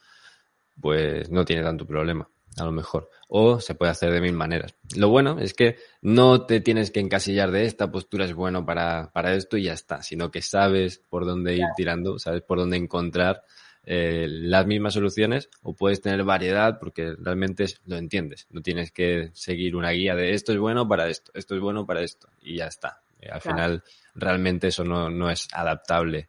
pues no tiene tanto problema a lo mejor. O se puede hacer de mil maneras. Lo bueno es que no te tienes que encasillar de esta postura es bueno para, para esto y ya está, sino que sabes por dónde ir tirando, sabes por dónde encontrar eh, las mismas soluciones o puedes tener variedad porque realmente lo entiendes. No tienes que seguir una guía de esto es bueno para esto, esto es bueno para esto y ya está. Eh, al final realmente eso no, no es adaptable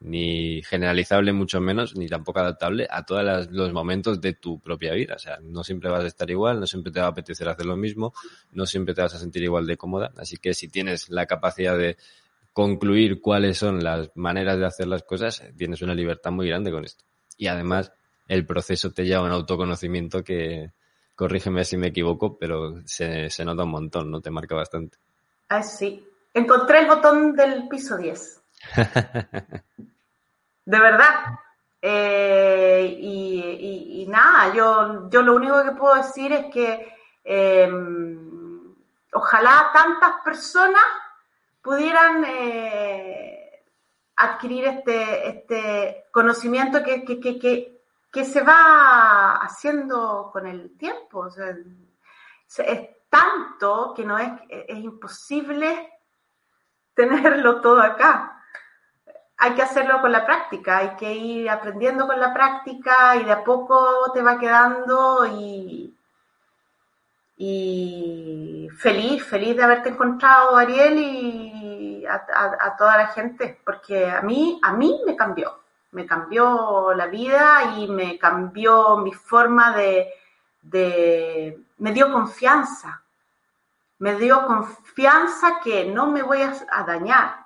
ni generalizable mucho menos, ni tampoco adaptable a todos los momentos de tu propia vida. O sea, no siempre vas a estar igual, no siempre te va a apetecer hacer lo mismo, no siempre te vas a sentir igual de cómoda. Así que si tienes la capacidad de concluir cuáles son las maneras de hacer las cosas, tienes una libertad muy grande con esto. Y además, el proceso te lleva a un autoconocimiento que, corrígeme si me equivoco, pero se, se nota un montón, ¿no? Te marca bastante. Ah, sí. Encontré el botón del piso 10. de verdad. Eh, y, nada, yo, yo lo único que puedo decir es que em, ojalá tantas personas pudieran eh, adquirir este, este conocimiento que, que, que, que, se va haciendo con el tiempo. es tanto que no es, es imposible tenerlo todo acá hay que hacerlo con la práctica, hay que ir aprendiendo con la práctica y de a poco te va quedando y, feliz, feliz de haberte encontrado, Ariel, y a, toda la gente, porque a mí, a mí me cambió, me cambió la vida y me cambió mi forma de, de me dio confianza, me dio confianza que no me voy a dañar,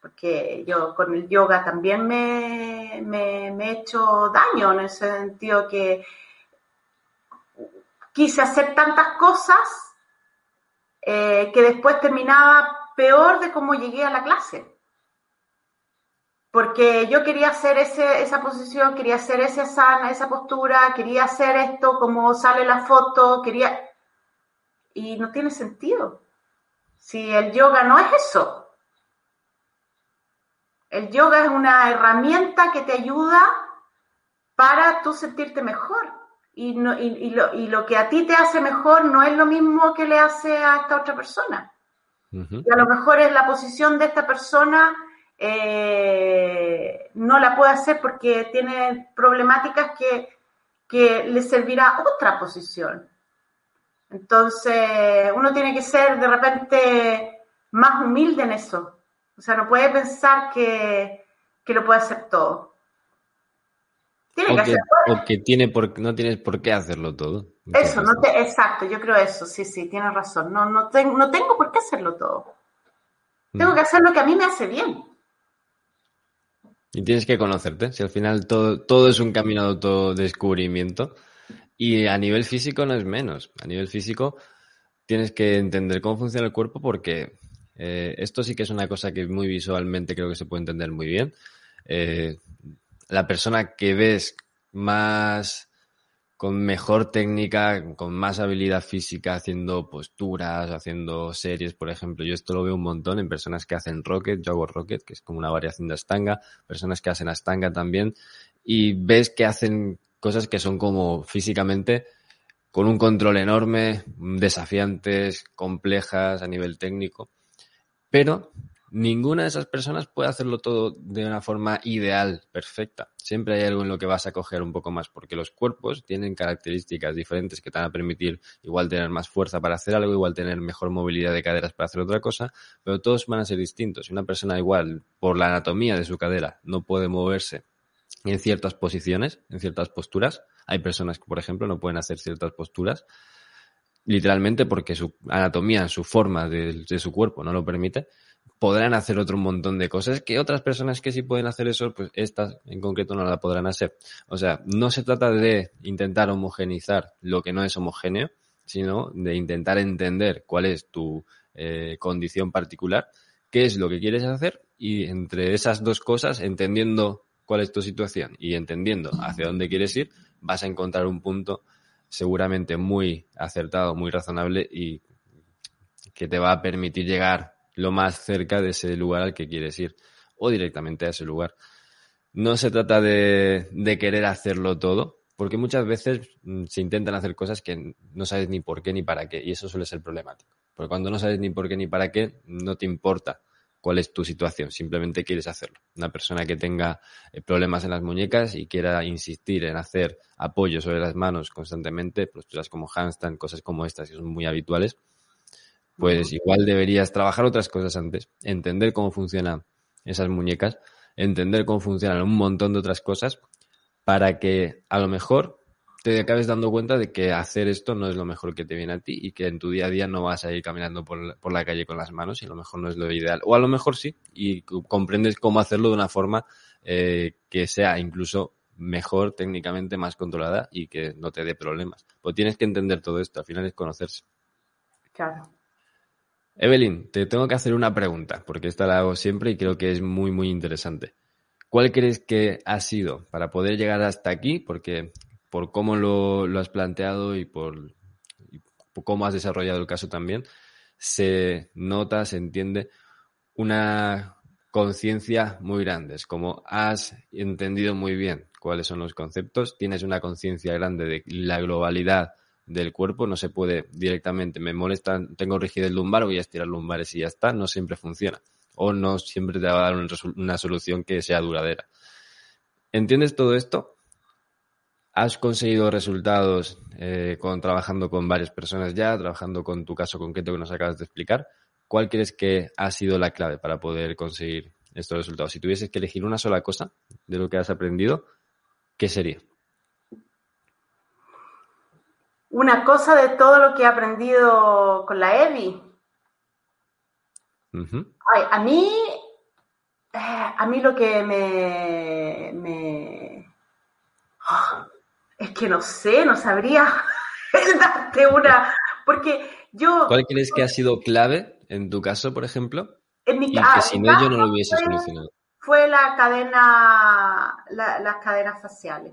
porque yo con el yoga también me, me, he hecho daño en el sentido que quise hacer tantas cosas eh, que después terminaba peor de cómo llegué a la clase. Porque yo quería hacer ese, esa posición, quería hacer esa sana, esa postura, quería hacer esto como sale la foto, quería... Y no tiene sentido. Si el yoga no es eso, el yoga es una herramienta que te ayuda para tú sentirte mejor. Y, lo, que a ti te hace mejor no es lo mismo que le hace a esta otra persona. Y a lo mejor es la posición de esta persona eh, no la puede hacer porque tiene problemáticas que, que le servirá otra posición. Entonces, uno tiene que ser de repente más humilde en eso. O sea, no puede pensar que, lo puede hacer todo. Tiene que, hacerlo. O que tiene por, no tienes por qué hacerlo todo. Eso, no te, exacto, yo creo eso, sí, sí, tienes razón. No, no, no tengo por qué hacerlo todo. Tengo mm. que hacer lo que a mí me hace bien. Y tienes que conocerte. Si al final todo, todo es un camino de autodescubrimiento. Y a nivel físico no es menos. A nivel físico tienes que entender cómo funciona el cuerpo porque eh, esto sí que es una cosa que muy visualmente creo que se puede entender muy bien. Eh, la persona que ves más con mejor técnica, con más habilidad física, haciendo posturas, haciendo series, por ejemplo. Yo esto lo veo un montón en personas que hacen rocket, yo hago rocket, que es como una variación de astanga, personas que hacen astanga también, y ves que hacen cosas que son como físicamente con un control enorme, desafiantes, complejas a nivel técnico, pero ninguna de esas personas puede hacerlo todo de una forma ideal, perfecta. Siempre hay algo en lo que vas a coger un poco más, porque los cuerpos tienen características diferentes que te van a permitir igual tener más fuerza para hacer algo, igual tener mejor movilidad de caderas para hacer otra cosa, pero todos van a ser distintos. Si una persona igual, por la anatomía de su cadera, no puede moverse en ciertas posiciones, en ciertas posturas, hay personas que, por ejemplo, no pueden hacer ciertas posturas, literalmente porque su anatomía, su forma de, su cuerpo no lo permite, podrán hacer otro montón de cosas que otras personas que sí pueden hacer eso, pues estas en concreto no la podrán hacer. O sea, no se trata de intentar homogenizar lo que no es homogéneo, sino de intentar entender cuál es tu eh, condición particular, qué es lo que quieres hacer y entre esas dos cosas, entendiendo cuál es tu situación y entendiendo hacia dónde quieres ir, vas a encontrar un punto seguramente muy acertado, muy razonable y que te va a permitir llegar lo más cerca de ese lugar al que quieres ir o directamente a ese lugar. No se trata de, de querer hacerlo todo, porque muchas veces mm, se intentan hacer cosas que no sabes ni por qué ni para qué, y eso suele ser problemático. Porque cuando no sabes ni por qué ni para qué, no te importa cuál es tu situación, simplemente quieres hacerlo. Una persona que tenga eh, problemas en las muñecas y quiera insistir en hacer apoyo sobre las manos constantemente, posturas como handstand, cosas como estas que son muy habituales, pues igual deberías trabajar otras cosas antes, entender cómo funcionan esas muñecas, entender cómo funcionan un montón de otras cosas para que a lo mejor te acabes dando cuenta de que hacer esto no es lo mejor que te viene a ti y que en tu día a día no vas a ir caminando por, la calle con las manos y a lo mejor no es lo ideal. O a lo mejor sí y comprendes cómo hacerlo de una forma eh, que sea incluso mejor técnicamente, más controlada y que no te dé problemas. Pues tienes que entender todo esto, al final es conocerse. Claro. Evelyn, te tengo que hacer una pregunta, porque esta la hago siempre y creo que es muy, muy interesante. ¿Cuál crees que ha sido para poder llegar hasta aquí? Porque por cómo lo, has planteado y por, cómo has desarrollado el caso también, se nota, se entiende una conciencia muy grande. Es como has entendido muy bien cuáles son los conceptos, tienes una conciencia grande de la globalidad del cuerpo, no se puede directamente, me molesta, tengo rigidez lumbar, voy a estirar lumbares y ya está, no siempre funciona. O no siempre te va a dar una solución que sea duradera. ¿Entiendes todo esto? ¿Has conseguido resultados eh, con, trabajando con varias personas ya, trabajando con tu caso concreto que nos acabas de explicar? ¿Cuál crees que ha sido la clave para poder conseguir estos resultados? Si tuvieses que elegir una sola cosa de lo que has aprendido, ¿qué sería? una cosa de todo lo que he aprendido con la Evi. a mí, eh, a mí lo que me, que no sé, no sabría darte una, porque yo. ¿Cuál crees que ha sido clave en tu caso, por ejemplo? En mi, y que sin ello no lo hubiese solucionado. Fue la cadena, las cadenas faciales.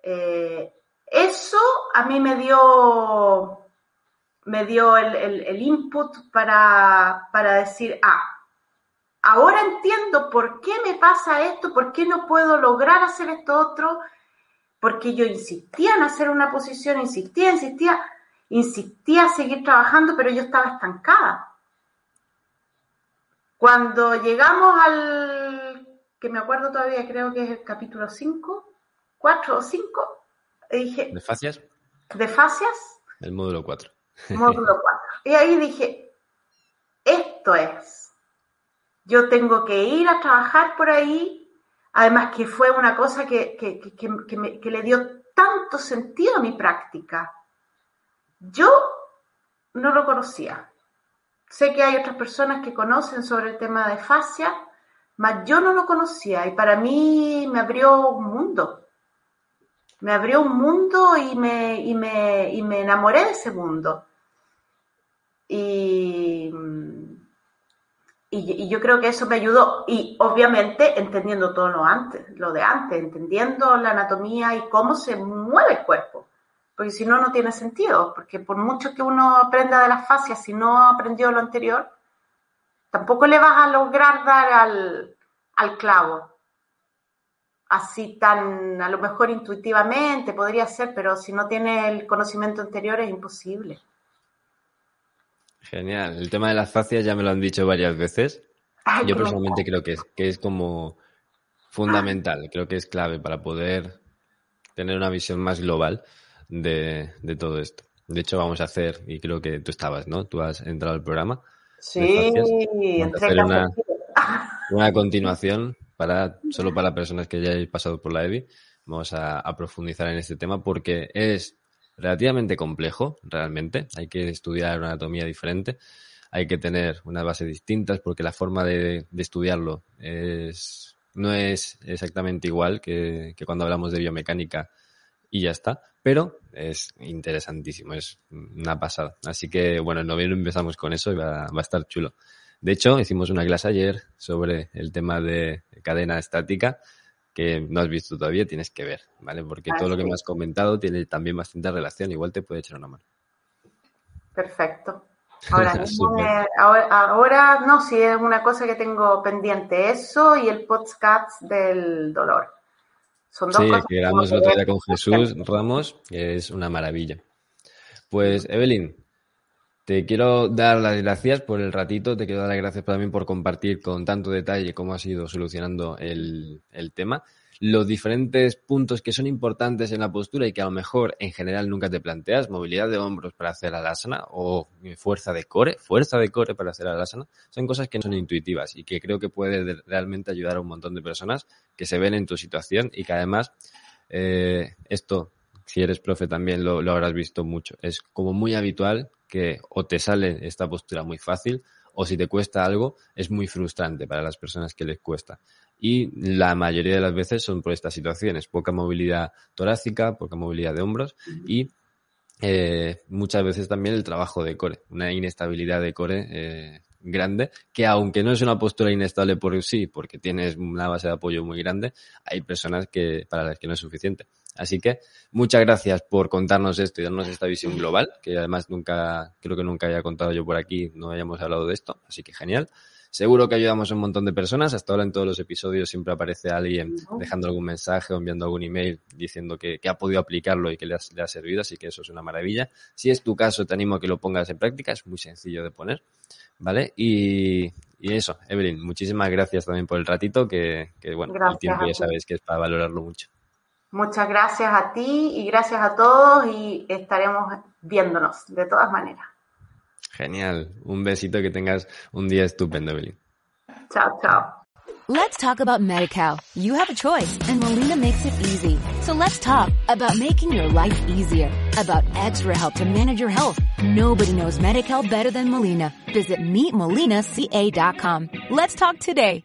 Eh, eso a mí me dio, me dio el, input para, decir, ah, ahora entiendo por qué me pasa esto, por qué no puedo lograr hacer esto otro, porque yo insistía en hacer una posición, insistía, insistía, insistía a seguir trabajando, pero yo estaba estancada. Cuando llegamos al, que me acuerdo todavía, creo que es el capítulo 5, 4 o 5, dije... ¿De fascias? ¿De fascias? El módulo 4. Módulo 4. Y ahí dije, esto es. Yo tengo que ir a trabajar por ahí. Además que fue una cosa que, que le dio tanto sentido a mi práctica. Yo no lo conocía. Sé que hay otras personas que conocen sobre el tema de fascia, mas yo no lo conocía y para mí me abrió un mundo me abrió un mundo y me, y me, y me enamoré de ese mundo. Y, y, yo creo que eso me ayudó. Y obviamente entendiendo todo lo antes, lo de antes, entendiendo la anatomía y cómo se mueve el cuerpo. Porque si no, no tiene sentido. Porque por mucho que uno aprenda de las fascias, si no aprendió lo anterior, tampoco le vas a lograr dar al, al clavo. Así tan, a lo mejor intuitivamente podría ser, pero si no tiene el conocimiento anterior es imposible. Genial. El tema de las fascias ya me lo han dicho varias veces. Yo personalmente creo que es, que es como fundamental, creo que es clave para poder tener una visión más global de, todo esto. De hecho, vamos a hacer, y creo que tú estabas, ¿no? Tú has entrado al programa. Sí, hacer una, una, continuación para solo para personas que ya hayáis pasado por la EBI. Vamos a profundizar en este tema porque es relativamente complejo, realmente. Hay que estudiar una anatomía diferente, hay que tener unas bases distintas porque la forma de, estudiarlo es, no es exactamente igual que, cuando hablamos de biomecánica y ya está, pero es interesantísimo, es una pasada. Así que, bueno, en noviembre empezamos con eso y va, va a estar chulo. De hecho, hicimos una clase ayer sobre el tema de cadena estática que no has visto todavía, tienes que ver, ¿vale? Porque todo lo que me has comentado tiene también bastante relación, igual te puede echar una mano. Perfecto. Ahora, ahora, no, sí es una cosa que tengo pendiente, eso y el podcast del dolor. Son dos sí, cosas que grabamos el otro día con Jesús Ramos, que es una maravilla. Pues, Evelyn, te quiero dar las gracias por el ratito, te quiero dar las gracias también por compartir con tanto detalle cómo has ido solucionando el, tema, los diferentes puntos que son importantes en la postura y que a lo mejor en general nunca te planteas, movilidad de hombros para hacer alasana o fuerza de core, fuerza de core para hacer alasana, son cosas que no son intuitivas y que creo que puede realmente ayudar a un montón de personas que se ven en tu situación y que además eh, esto si eres profe también lo, lo, habrás visto mucho. Es como muy habitual que o te sale esta postura muy fácil o si te cuesta algo es muy frustrante para las personas que les cuesta. Y la mayoría de las veces son por estas situaciones, poca movilidad torácica, poca movilidad de hombros y eh, muchas veces también el trabajo de core, una inestabilidad de core eh, grande, que aunque no es una postura inestable por sí, porque tienes una base de apoyo muy grande, hay personas que para las que no es suficiente. Así que muchas gracias por contarnos esto y darnos esta visión global, que además nunca, creo que nunca haya contado yo por aquí, no hayamos hablado de esto, así que genial. Seguro que ayudamos a un montón de personas. Hasta ahora en todos los episodios siempre aparece alguien dejando algún mensaje o enviando algún email diciendo que, ha podido aplicarlo y que le, le, ha servido, así que eso es una maravilla. Si es tu caso, te animo a que lo pongas en práctica, es muy sencillo de poner, ¿vale? Y, eso, Evelyn, muchísimas gracias también por el ratito, que, bueno, el tiempo ya sabes que es para valorarlo mucho. Muchas gracias a ti y gracias a todos y estaremos viéndonos de todas maneras. Genial. Un besito, que tengas un día estupendo, Evelyn. Chao, chao. Let's talk about MediCal. You have a choice and Molina makes it easy. So let's talk about making your life easier, about extra help to manage your health. Nobody knows MediCal better than Molina. Visit meetmolinaca.com. Let's talk today.